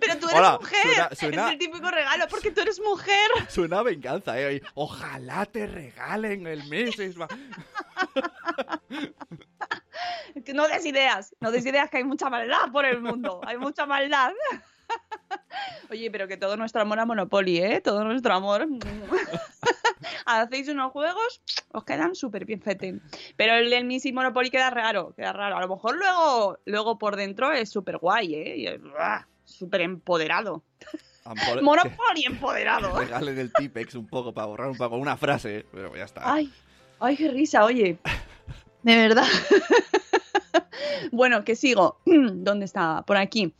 Pero tú eres Hola, mujer. suena- suena- Es el típico regalo porque tú eres mujer. Suena a venganza, ¿eh? Ojalá te regalen el Mrs. [LAUGHS] No des ideas, no des ideas que hay mucha maldad por el mundo, hay mucha maldad. Oye, pero que todo nuestro amor a Monopoly, ¿eh? Todo nuestro amor. [LAUGHS] Hacéis unos juegos, os quedan súper bien fete. Pero el del Missy Monopoly queda raro, queda raro. A lo mejor luego, luego por dentro es súper guay, ¿eh? Súper empoderado. [LAUGHS] Monopoly empoderado. [LAUGHS] regalen el Tipex un poco para borrar un poco una frase, ¿eh? pero ya está. Ay, ay, qué risa, oye. De verdad. bueno, que sigo. [CLEARS THROAT] ¿Dónde estaba? Por aquí.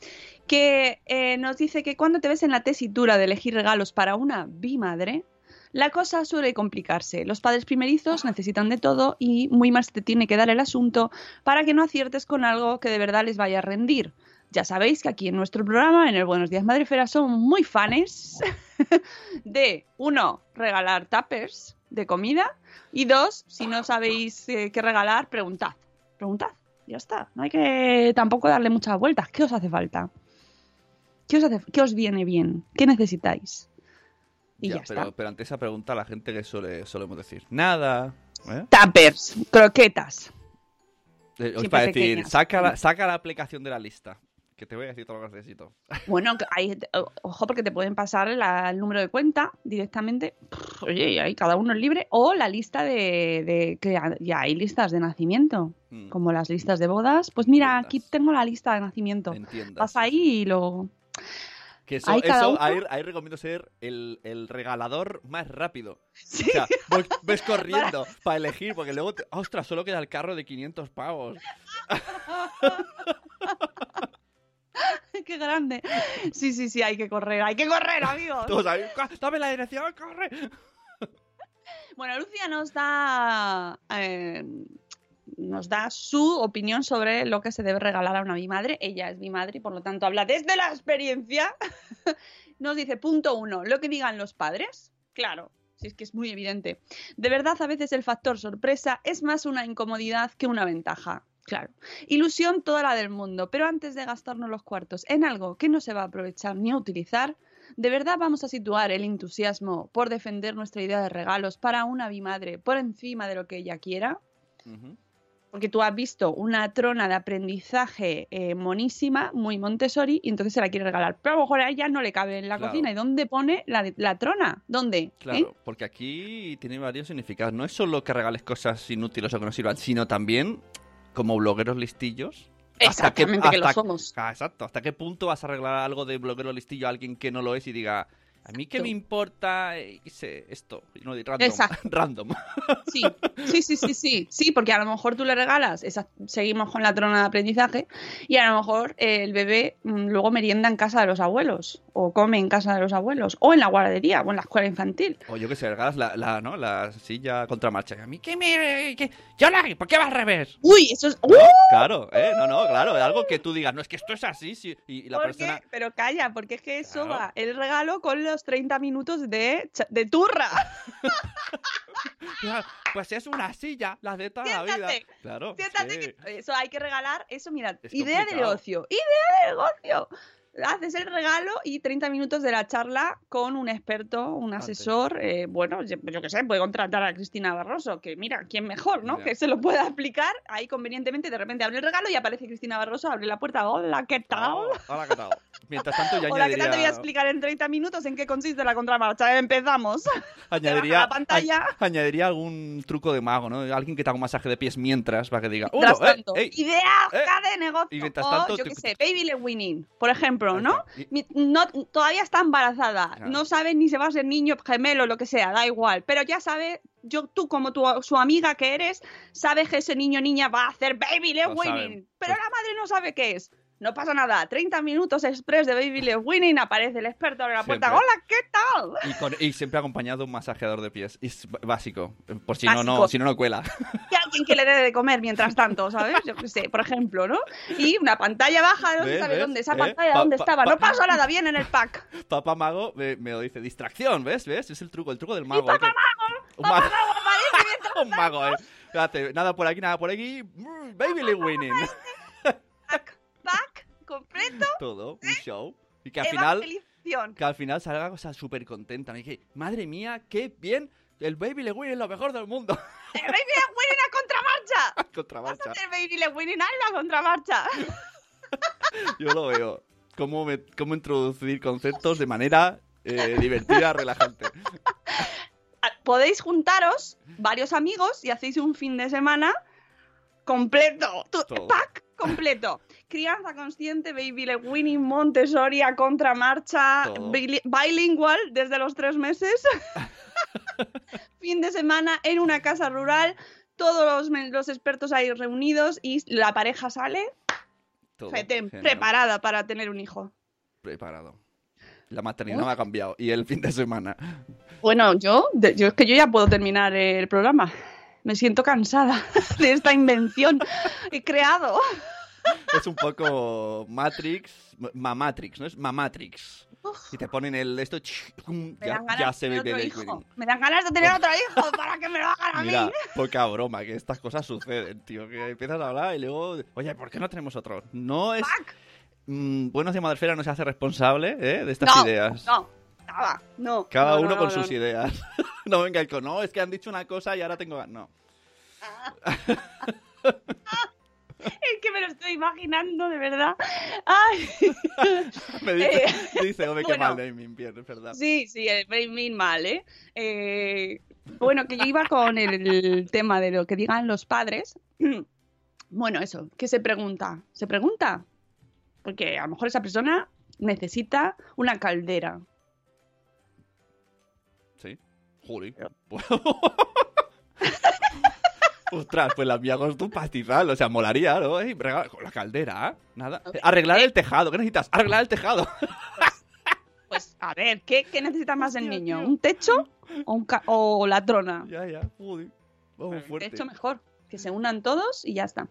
Que eh, nos dice que cuando te ves en la tesitura de elegir regalos para una bimadre, la cosa suele complicarse. Los padres primerizos necesitan de todo y muy más te tiene que dar el asunto para que no aciertes con algo que de verdad les vaya a rendir. Ya sabéis que aquí en nuestro programa, en el Buenos Días Madrefera, somos muy fanes [LAUGHS] de, uno, regalar tuppers de comida y dos, si no sabéis eh, qué regalar, preguntad. Preguntad. Ya está. No hay que tampoco darle muchas vueltas. ¿Qué os hace falta? ¿Qué os, hace, qué os viene bien? ¿Qué necesitáis? Y ya, pero, está. pero ante esa pregunta la gente que suele solemos decir nada. ¿eh? Tuppers, croquetas. Eh, os para decir, saca la, saca la aplicación de la lista. Que te voy a decir todo lo que necesito. [LAUGHS] Bueno, hay, ojo porque te pueden pasar la- el número de cuenta directamente. Oye, y ahí cada uno es libre. O la lista de, de- que ya- hay listas de nacimiento, Mm, como las listas de bodas. Pues mira, aquí tengo la lista de nacimiento. entiendas. Vas ahí y lo... Que eso, Ahí cada eso uno- ahí, ahí recomiendo ser el, el regalador más rápido. Sí. O sea, ves [LAUGHS] corriendo para elegir, porque luego, te- ostras, solo queda el carro de 500 pavos. [LAUGHS] ¡Qué grande! Sí, sí, sí, hay que correr, hay que correr, amigos. [LAUGHS] Todos ahí, "Ca- dame la dirección, corre. Bueno, Lucia nos da eh, nos da su opinión sobre lo que se debe regalar a una bimadre. Ella es bimadre y por lo tanto habla desde la experiencia. [LAUGHS] Nos dice, punto uno, lo que digan los padres. Claro, si es que es muy evidente. De verdad, a veces el factor sorpresa es más una incomodidad que una ventaja. Claro. Ilusión toda la del mundo, pero antes de gastarnos los cuartos en algo que no se va a aprovechar ni a utilizar, ¿De verdad vamos a situar el entusiasmo por defender nuestra idea de regalos para una bimadre por encima de lo que ella quiera? Porque tú has visto una trona de aprendizaje eh, monísima, muy Montessori, y entonces se la quiere regalar. Pero a lo mejor a ella no le cabe en la Claro. cocina. ¿Y dónde pone la, la trona? ¿Dónde? Claro, ¿Eh? porque aquí tiene varios significados. No es solo que regales cosas inútiles o que no sirvan, sino también como blogueros listillos. hasta qué- Exactamente, que lo hasta- somos. Ah, exacto. ¿Hasta qué punto vas a arreglar algo de bloguero listillo a alguien que no lo es y diga, a mí qué Tú. me importa eh, esto? Y no, random. Exacto. [LAUGHS] random. Sí, sí, sí, sí, sí. Sí, porque a lo mejor tú le regalas, esa- seguimos con la trona de aprendizaje, y a lo mejor eh, el bebé mm, luego merienda en casa de los abuelos, o come en casa de los abuelos, o en la guardería, o en la escuela infantil. O yo que sé, regalas la, la, ¿no? la silla contra marcha. A mí qué me... qué- Yo la... ¿Por qué va al revés? Uy, eso es... ¡Uh! Claro, ¿eh? No, no, claro. Algo que tú digas, no, es que esto es así, sí. Y, y la ¿Por persona... qué? Pero calla, porque es que eso Claro. va el regalo con los 30 minutos de, de turra. Pues es una silla, la de toda la vida. Siéntate, Claro. Siéntate sí. que eso hay que regalar, eso mira, Es idea de complicado. negocio, idea de negocio. Haces el regalo y 30 minutos de la charla con un experto, un asesor. eh, bueno, yo, yo qué sé, puede contratar a Cristina Barroso, que mira, ¿quién mejor, no? Que se lo pueda explicar ahí convenientemente. De repente abre el regalo y aparece Cristina Barroso, abre la puerta. Hola, ¿qué tal? Oh, hola, ¿qué tal? Mientras tanto, yo Hola, ¿qué tal? Te voy a explicar en 30 minutos en qué consiste la contramarcha. Empezamos. [LAUGHS] añadiría, la pantalla. a- añadiría algún truco de mago, ¿no? Alguien que te haga un masaje de pies mientras, para que diga, "Hola, eh, tanto, ey". idea eh". de negocio. Y mientras o, tanto, yo qué sé, Baby Le Winning, por ejemplo, ¿no? Todavía está embarazada, Claro. no sabe ni se va a ser niño, gemelo, lo que sea, da igual, pero ya sabe, yo, tú como tu, su amiga que eres, sabes que ese niño niña va a hacer baby Lo winning, pero Pues- la madre no sabe qué es. No pasa nada, 30 minutos express de baby led winning, aparece el experto abre la puerta, Siempre. hola, ¿qué tal? Y, con- y siempre acompañado de un masajeador de pies. Y es básico. Por si no, no, si no, no cuela. [LAUGHS] Y alguien que le dé de comer mientras tanto, ¿sabes? Yo qué sé, por ejemplo, ¿no? Y una pantalla baja, no se sabe dónde, esa ¿Eh? pantalla, Pa- ¿dónde estaba? No pasó [LAUGHS] nada bien en el pack. Papá Mago me, me lo dice. Distracción, ¿ves? ¿Ves? Es el truco, el truco del mago. Papá hay que- Mago, Un Papá mago. Mago [LAUGHS] aparece mientras Un mago, eh. Nada por aquí, nada por aquí. Mm, Baby Lee Winning. Completo, Todo, un show. Y que al final, que al final salga cosa súper contenta. Y que, madre mía, qué bien. El Baby Lee Winning es lo mejor del mundo. Eh, Baby Le Winning a contramarcha. [LAUGHS] Contramarcha. hacer Baby Le Winning a la contramarcha. [LAUGHS] Yo lo veo. Cómo, me- cómo introducir conceptos de manera eh, divertida, relajante. Ah, Podéis juntaros varios amigos y hacéis un fin de semana completo. Tu- Todo. Pack completo. Crianza consciente, Baby Le Winning, Montessori a contramarcha, bilingual desde los tres meses. [LAUGHS] fin de semana en una casa rural. Todos los, los expertos ahí reunidos y la pareja sale Todo. fetén, preparada para tener un hijo. Preparado. La maternidad me ha cambiado. Y el fin de semana. Bueno, yo, yo es que yo ya puedo terminar el programa. Me siento cansada [LAUGHS] de esta invención he creado. [LAUGHS] Es un poco Matrix. Mamatrix, ¿no? Es Mamatrix. Y te ponen el esto. ya, se ve el hijo. Me dan ganas de tener otro hijo para que me lo hagan a Mira, mí. [LAUGHS] poca broma, que estas cosas suceden, tío. Que empiezas a hablar y luego. Oye, ¿por qué no tenemos otro? No es. Mm, Buenos de no se hace responsable ¿eh? de estas no, ideas. no, nada, no. Cada no, uno no, con sus ideas. [LAUGHS] no venga el con. No, es que han dicho una cosa y ahora tengo. gan-". No. Es que me lo estoy imaginando, de verdad. Ay. [LAUGHS] Me dice, Eh, dice hombre, qué bueno. mal naming, bien, es verdad. Sí, sí, el framing mal, ¿eh? Eh, Bueno, que yo iba con el tema de lo que digan los padres. [CLEARS THROAT] Bueno, eso, ¿qué se pregunta? ¿Se pregunta? Porque a lo mejor esa persona necesita una caldera. Sí. Juli. [LAUGHS] Ostras, pues la mía costó un pastizal, o sea, molaría, ¿no? Con la caldera, ¿eh? Nada. Arreglar el tejado, ¿qué necesitas? Arreglar el tejado. Pues a ver, ¿qué, qué necesita más el niño? ¿Un techo o, un ca- o la trona? ya, ya. Vamos fuerte. techo mejor, que se unan todos y ya está.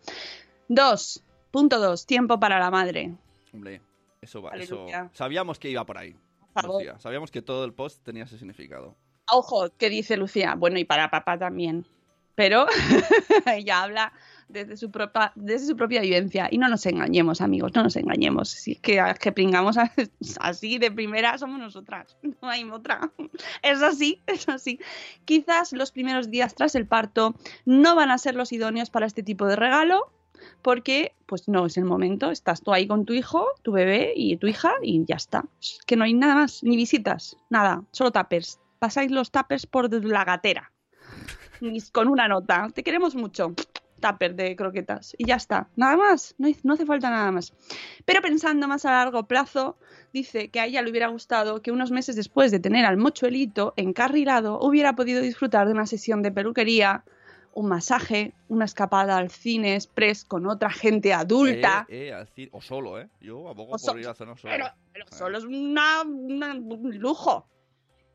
Dos, punto dos, tiempo para la madre. Hombre, eso va, eso... Sabíamos que iba por ahí. Por favor. Lucía. Sabíamos que todo el post tenía ese significado. Ojo, ¿qué dice Lucía? Bueno, y para papá también. Pero [LAUGHS] ella habla desde su, propia, desde su propia vivencia. Y no nos engañemos, amigos, no nos engañemos. Si es que, que pringamos [LAUGHS] así de primera somos nosotras. [LAUGHS] No hay otra. Es así, es así. Quizás los primeros días tras el parto no van a ser los idóneos para este tipo de regalo. Porque, pues no es el momento. Estás tú ahí con tu hijo, tu bebé y tu hija y ya está. Es que no hay nada más, ni visitas, nada, solo tapers. Pasáis los tapers por la gatera. Con una nota. Te queremos mucho. Tupper de croquetas. Y ya está. Nada más. No, no hace falta nada más. Pero pensando más a largo plazo, dice que a ella le hubiera gustado que unos meses después de tener al mochuelito encarrilado, hubiera podido disfrutar de una sesión de peluquería, un masaje, una escapada al cine express con otra gente adulta. Eh, eh, al cine- O solo, ¿eh? Yo abogo so- por ir a hacerlo solo. Pero, pero solo es una, una- un lujo.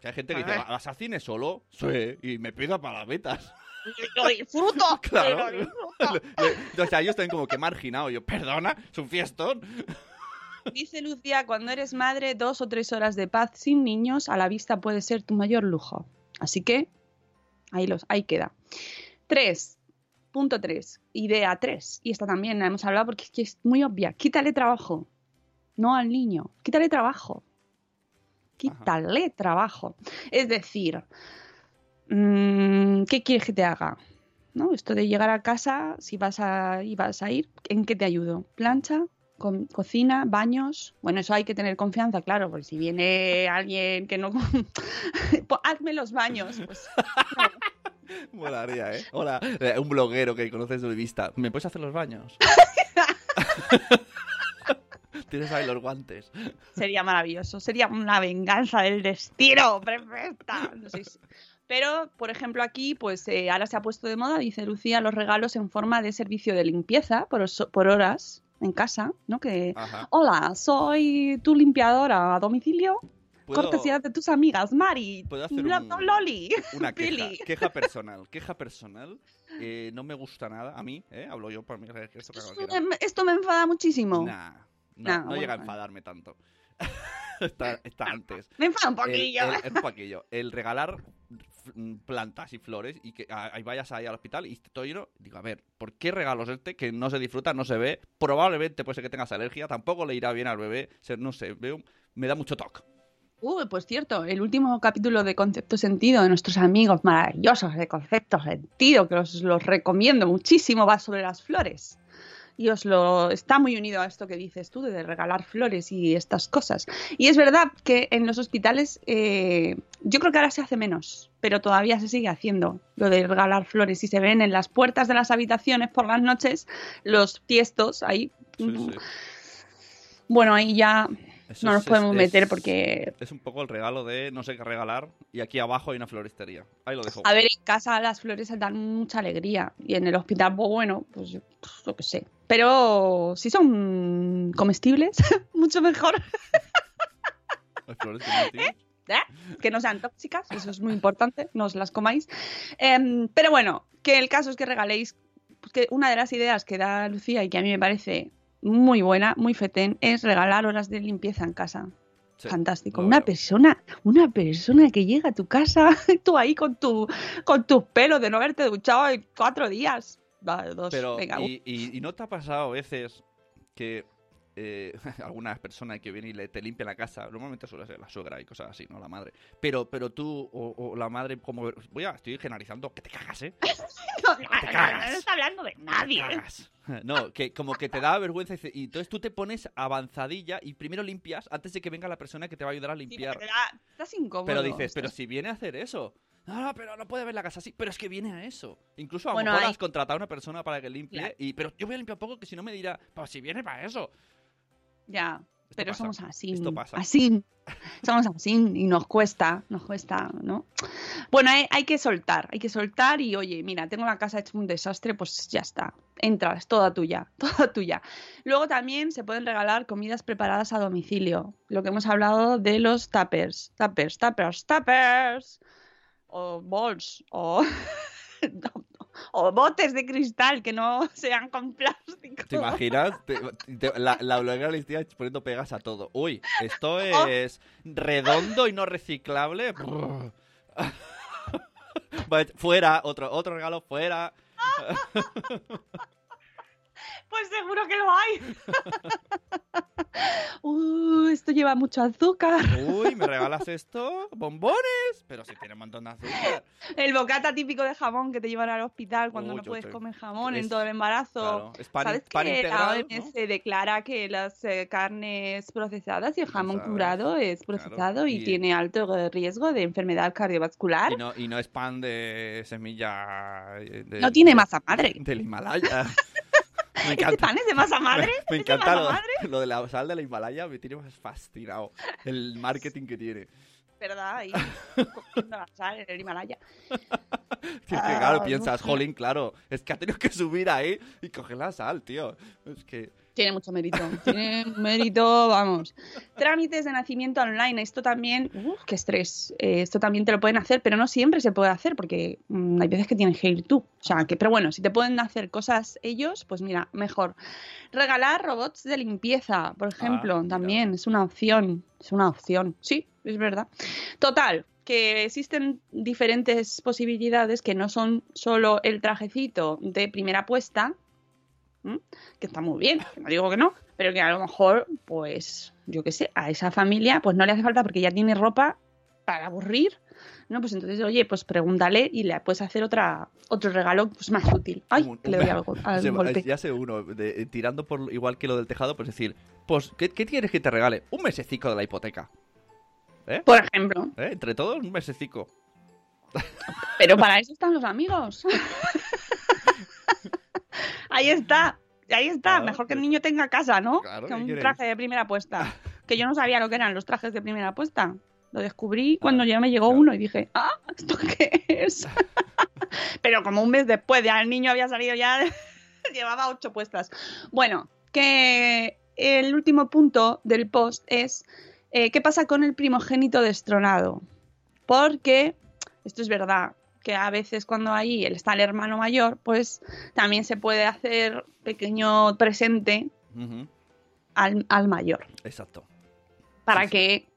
Que hay gente que A dice. ¿vas al cine solo? Sí, y me pido palabetas. [LAUGHS] Lo disfruto. [LAUGHS] Claro. lo disfruto. [LAUGHS] O sea, ellos están como que marginados. Yo, perdona, es un fiestón. Dice Lucía, cuando eres madre, dos o tres horas de paz sin niños a la vista puede ser tu mayor lujo. Así que Ahí, los, ahí queda. 3. Punto 3. Idea 3. Y esta también la hemos hablado porque es que es muy obvia. Quítale trabajo. No al niño. Quítale trabajo. Quítale trabajo. Es decir, mm, ¿qué quieres que te haga? ¿No? Esto de llegar a casa, si vas a, y vas a ir, ¿en qué te ayudo? ¿Plancha? Co- ¿Cocina? ¿Baños? Bueno, eso hay que tener confianza, claro, porque si viene alguien que no... [LAUGHS] Pues hazme los baños. Pues, [LAUGHS] Molaría, ¿eh? Hola, eh, un bloguero que conoces de vista. ¿Me puedes hacer los baños? [LAUGHS] Tienes ahí los guantes. Sería maravilloso, sería una venganza del destino perfecta. No sé si- Pero, por ejemplo, aquí, pues eh, ahora se ha puesto de moda, dice Lucía, los regalos en forma de servicio de limpieza por, por horas en casa, ¿no? Que, Ajá. hola, soy tu limpiadora a domicilio. ¿Puedo- Cortesía de tus amigas, Mari, ¿Puedo hacer un- Loli, Una queja, queja personal, queja personal. Eh, no me gusta nada, a mí, ¿eh? Hablo yo por mí, esto. Em, Esto me enfada muchísimo. Nah, no, Nah, no llega a enfadarme tanto. [LAUGHS] está, está antes. [LAUGHS] Me enfada un El- poquillo. El, [LAUGHS] un poquillo. El regalar plantas y flores y que ah, ahí vayas ahí al hospital y todo lleno. Digo, a ver, ¿por qué regalos este que no se disfruta, no se ve? Probablemente puede ser que tengas alergia, tampoco le irá bien al bebé. No sé, veo, me da mucho toque. Uy, pues cierto, el último capítulo de Concepto Sentido de nuestros amigos maravillosos de Concepto Sentido, que os los recomiendo muchísimo, va sobre las flores. Y os lo está muy unido a esto que dices tú de regalar flores y estas cosas. Y es verdad que en los hospitales eh, yo creo que ahora se hace menos, pero todavía se sigue haciendo lo de regalar flores y se ven en las puertas de las habitaciones por las noches los tiestos ahí. Sí, sí. Bueno, ahí ya Eso no nos es- es- podemos meter porque Es un poco el regalo de no sé qué regalar y aquí abajo hay una floristería. Ahí lo dejo. A ver, en casa las flores dan mucha alegría y en el hospital, pues bueno, pues yo pues, lo que sé. Pero si son comestibles, [LAUGHS] mucho mejor. Las flores que no [LAUGHS] tienes. ¿eh? Que no sean tóxicas, eso es muy importante, no os las comáis. Em, pero bueno, que el caso es que regaléis, pues que una de las ideas que da Lucía y que a mí me parece muy buena, muy fetén, es regalar horas de limpieza en casa. Sí, Fantástico. Una persona, una persona que llega a tu casa, [LAUGHS] tú ahí con tu, con tus pelos de no haberte duchado en cuatro días. Vale, dos. Pero, Venga, y, y- y no te ha pasado a veces que eh, [LAUGHS] alguna persona que viene y le, te limpia la casa, normalmente suele ser la suegra y cosas así, no la madre. Pero, pero tú o, o la madre, como. Voy a, estoy generalizando, que te cagas, ¿eh? [LAUGHS] no, te no, cagas. no está hablando de nadie. Te cagas. [LAUGHS] No, que como que te da vergüenza y, entonces tú te pones avanzadilla y primero limpias antes de que venga la persona que te va a ayudar a Sí, limpiar. te da- estás incómodo. Pero dices, pero si viene a hacer eso. No, no, pero no puede ver la casa así. Pero es que viene a eso. Incluso a lo Bueno, mejor hay- has contratado a una persona para que limpie. Claro. Y, pero yo voy a limpiar un poco que si no me dirá, pues si viene para eso. Ya, Esto pero pasa, somos así. esto pasa. Así. Somos así y nos cuesta, nos cuesta, ¿no? Bueno, hay, hay que soltar, hay que soltar y oye, mira, tengo la casa hecha un desastre, pues ya está. Entra, es toda tuya, [LAUGHS] toda tuya. Luego también se pueden regalar comidas preparadas a domicilio. Lo que hemos hablado de los tuppers. Tuppers, tuppers, tuppers. O bols, o, [LAUGHS] o botes de cristal que no [LAUGHS] sean con plástico. ¿Te imaginas? Te- te- la, la bloguera le estoy poniendo pegas a todo. Uy, esto Oh. es redondo y no reciclable. [LAUGHS] Vale, fuera, otro, otro regalo fuera. [LAUGHS] Pues seguro que lo hay. [LAUGHS] Uh, esto lleva mucho azúcar. Uy, ¿me regalas esto? ¿Bombones? Pero si tiene un montón de azúcar. El bocata típico de jamón que te llevan al hospital cuando Uy, no puedes comer jamón es- en todo el embarazo. Claro, es pan, ¿Sabes pan que integral, la ¿no? OMS declara que las eh, carnes procesadas y el jamón curado es claro, procesado y, y- tiene alto riesgo de enfermedad cardiovascular? Y no, y no es pan de semilla. eh, de- No tiene masa madre. Del Himalaya. [LAUGHS] Me [LAUGHS] ¿Este encanta. pan es de masa [LAUGHS] madre? Me ¿Es de encanta masa lo, madre? [LAUGHS] lo de la sal de la Himalaya, me tiene más fascinado. El marketing que tiene. ¿Verdad? Ahí, [LAUGHS] cogiendo la sal en el Himalaya. Es que claro, Ah, piensas, no. jolín, claro, es que ha tenido que subir ahí y coger la sal, tío. Es que. Tiene mucho mérito. Tiene [LAUGHS] mérito, vamos. Trámites de nacimiento online. Esto también, uf, qué estrés. Eh, esto también te lo pueden hacer, pero no siempre se puede hacer porque mm, hay veces que tienen que ir tú. O sea, que, pero bueno, si te pueden hacer cosas ellos, pues mira, mejor. Regalar robots de limpieza, por ejemplo, Ah, mira. también es una opción. Es una opción. Sí, es verdad. Total, que existen diferentes posibilidades que no son solo el trajecito de primera puesta, ¿m? que está muy bien, que no digo que no, pero que a lo mejor, pues, yo qué sé, a esa familia pues no le hace falta porque ya tiene ropa para aburrir, ¿no? Pues entonces, oye, pues pregúntale y le puedes hacer otra, otro regalo pues más útil. Ay, Un- le doy [LAUGHS] algo, al Se- golpe. Ya sé uno, de- eh, tirando por igual que lo del tejado, pues decir, pues, ¿qué, qué quieres que te regale? Un mesecico de la hipoteca. ¿Eh? Por ejemplo. ¿Eh? Entre todos, un mesecico. [LAUGHS] Pero para eso están los amigos. [LAUGHS] ahí está, ahí está. Claro, Mejor que el pues- niño tenga casa, ¿no? Claro, que ¿qué un traje de primera puesta. [LAUGHS] Que yo no sabía lo que eran los trajes de primera puesta. Lo descubrí cuando ya me llegó uno y dije, ah, ¿esto qué es? Pero como un mes después, ya el niño había salido ya, llevaba ocho puestas. Bueno, que el último punto del post es eh, ¿qué pasa con el primogénito destronado? Porque esto es verdad, que a veces cuando ahí está el hermano mayor, pues también se puede hacer pequeño presente al, al mayor. Exacto. Para que,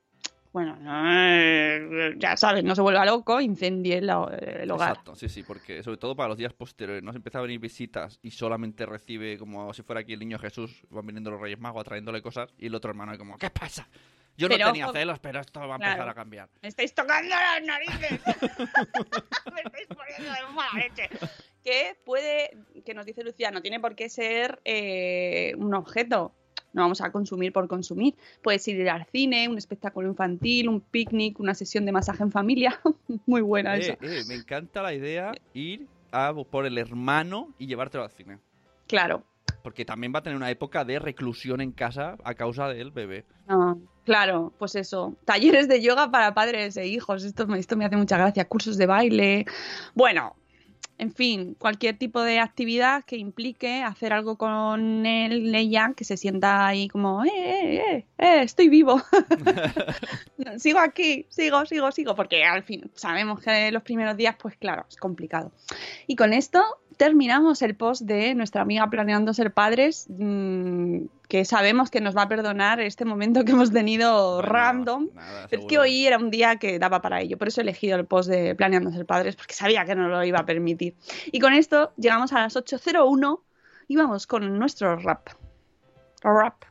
bueno, no, eh, ya sabes, no se vuelva loco, incendie el, el hogar. Exacto, sí, sí, porque sobre todo para los días posteriores, no se empieza a venir visitas y solamente recibe como si fuera aquí el niño Jesús, van viniendo los Reyes Magos trayéndole cosas y el otro hermano es como, ¿qué pasa? Yo Pero no tenía ojo- celos, pero esto va a empezar Claro. a cambiar. Me estáis tocando las narices. [LAUGHS] Me estáis poniendo de mala leche. Que puede, que nos dice Lucía, no tiene por qué ser eh, un objeto. No vamos a consumir por consumir. Puedes ir al cine, un espectáculo infantil, un picnic, una sesión de masaje en familia. [LAUGHS] Muy buena esa. Eh, eh, me encanta la idea ir a por el hermano y llevártelo al cine. Claro. Porque también va a tener una época de reclusión en casa a causa del bebé. Ah, claro, pues eso. Talleres de yoga para padres e hijos. Esto, me- esto me hace mucha gracia. Cursos de baile. Bueno, en fin, cualquier tipo de actividad que implique hacer algo con él, ella, que se sienta ahí como, eh, eh, eh, eh, estoy vivo. [LAUGHS] [LAUGHS] sigo aquí, sigo, sigo, sigo. Porque al fin sabemos que los primeros días, pues claro, es complicado. Y con esto terminamos el post de nuestra amiga Planeando Ser Padres, mm, que sabemos que nos va a perdonar este momento que hemos tenido Bueno, random. nada, Pero es que hoy era un día que daba para ello, por eso he elegido el post de Planeando Ser Padres, porque sabía que no lo iba a permitir. Y con esto llegamos a las 8.01 y vamos con nuestro rap. Rap.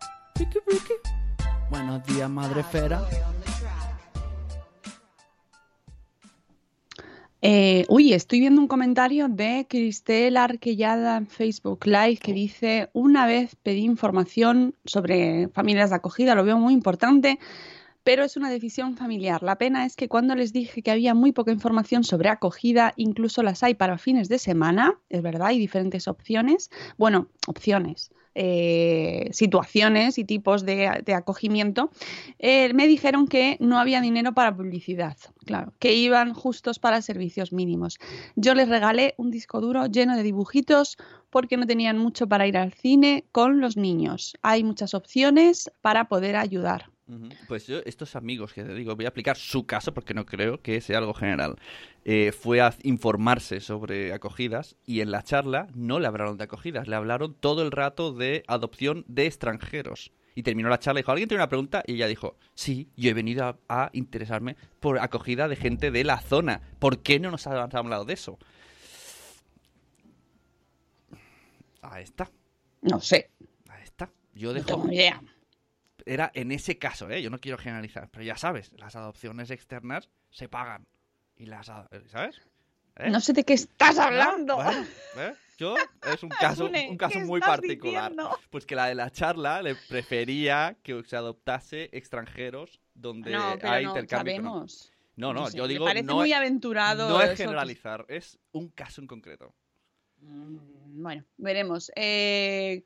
Buenos días, madre esfera. Eh, uy, estoy viendo un comentario de Cristel Arquellada en Facebook Live que dice, una vez pedí información sobre familias de acogida, lo veo muy importante, pero es una decisión familiar. La pena es que cuando les dije que había muy poca información sobre acogida, incluso las hay para fines de semana, es verdad, hay diferentes opciones, bueno, opciones. Eh, situaciones y tipos de, acogimiento, eh, me dijeron que no había dinero para publicidad, claro, que iban justos para servicios mínimos. Yo les regalé un disco duro lleno de dibujitos porque no tenían mucho para ir al cine con los niños. Hay muchas opciones para poder ayudar. Pues yo, estos amigos que te digo, voy a aplicar su caso porque no creo que sea algo general. Eh, fue a informarse sobre acogidas y en la charla no le hablaron de acogidas, le hablaron todo el rato de adopción de extranjeros. Y terminó la charla y dijo, ¿alguien tiene una pregunta? Y ella dijo, sí, yo he venido a, a interesarme por acogida de gente de la zona. ¿Por qué no nos han hablado de eso? Ahí está, No sé, ahí está. Yo no dejo... tengo ni idea. Era en ese caso, ¿eh? Yo no quiero generalizar, pero ya sabes, las adopciones externas se pagan. Y las, a- ¿sabes? ¿Eh? No sé de qué estás Ah, hablando. bueno, ¿eh? Yo es un [LAUGHS] caso, un caso ¿qué muy particular. diciendo? Pues que la de la charla le prefería que se adoptase extranjeros donde No, pero hay no intercambio. sabemos. No, no, sé, yo me digo parece no, muy es- aventurado. no es generalizar, es un caso en concreto. Mm, Bueno, veremos. Eh,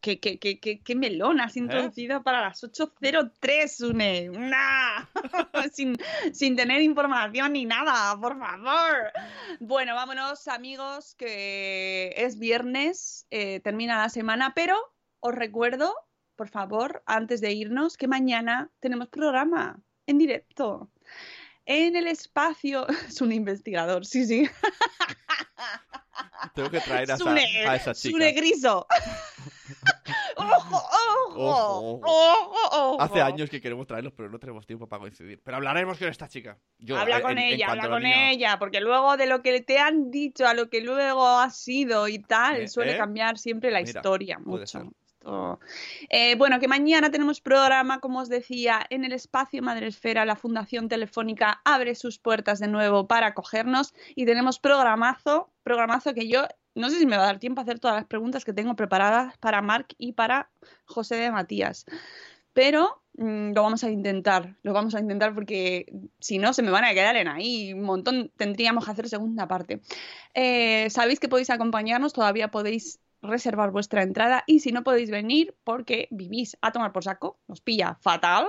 ¿Qué, qué, qué, qué, melón has introducido para las 8.03, Une? ¡Nah! [LAUGHS] sin, sin tener información ni nada, por favor. Bueno, vámonos, amigos, que es viernes, eh, termina la semana, pero os recuerdo, por favor, antes de irnos, que mañana tenemos programa en directo. En el espacio. [LAUGHS] Es un investigador, sí, sí. Tengo que traer a esa, a esa chica. Sune Griso. [LAUGHS] ojo, ojo, Ojo. Hace años que queremos traerlos, pero no tenemos tiempo para coincidir. Pero hablaremos con esta chica. Yo, habla en- con en ella, habla con ella, porque luego de lo que te han dicho a lo que luego ha sido y tal, Eh, suele eh. cambiar siempre la Mira, historia mucho. Eh, bueno, que mañana tenemos programa, como os decía, en el espacio Madresfera, la Fundación Telefónica abre sus puertas de nuevo para acogernos y tenemos programazo, programazo que yo no sé si me va a dar tiempo a hacer todas las preguntas que tengo preparadas para Marc y para José de Matías. Pero mm, lo vamos a intentar, lo vamos a intentar porque si no se me van a quedar en ahí un montón, tendríamos que hacer segunda parte. Eh, Sabéis que podéis acompañarnos, todavía podéis reservar vuestra entrada y si no podéis venir porque vivís a tomar por saco, os pilla fatal,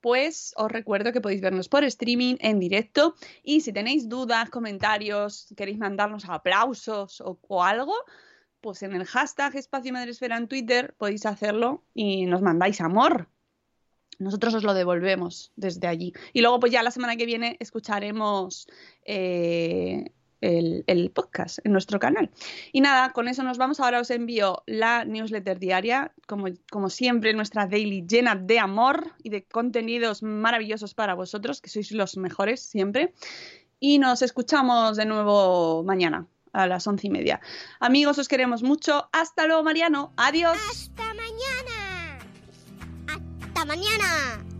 pues os recuerdo que podéis vernos por streaming en directo y si tenéis dudas, comentarios, queréis mandarnos aplausos o, o algo, pues en el hashtag Espacio Madresfera en Twitter podéis hacerlo y nos mandáis amor. Nosotros os lo devolvemos desde allí. Y luego, pues ya la semana que viene escucharemos eh, el, podcast en nuestro canal. Y nada, con eso nos vamos. Ahora os envío la newsletter diaria, como, como siempre, nuestra daily llena de amor y de contenidos maravillosos para vosotros, que sois los mejores siempre. Y nos escuchamos de nuevo mañana a las once y media. Amigos, os queremos mucho. Hasta luego, Mariano. Adiós. Hasta mañana. Hasta mañana.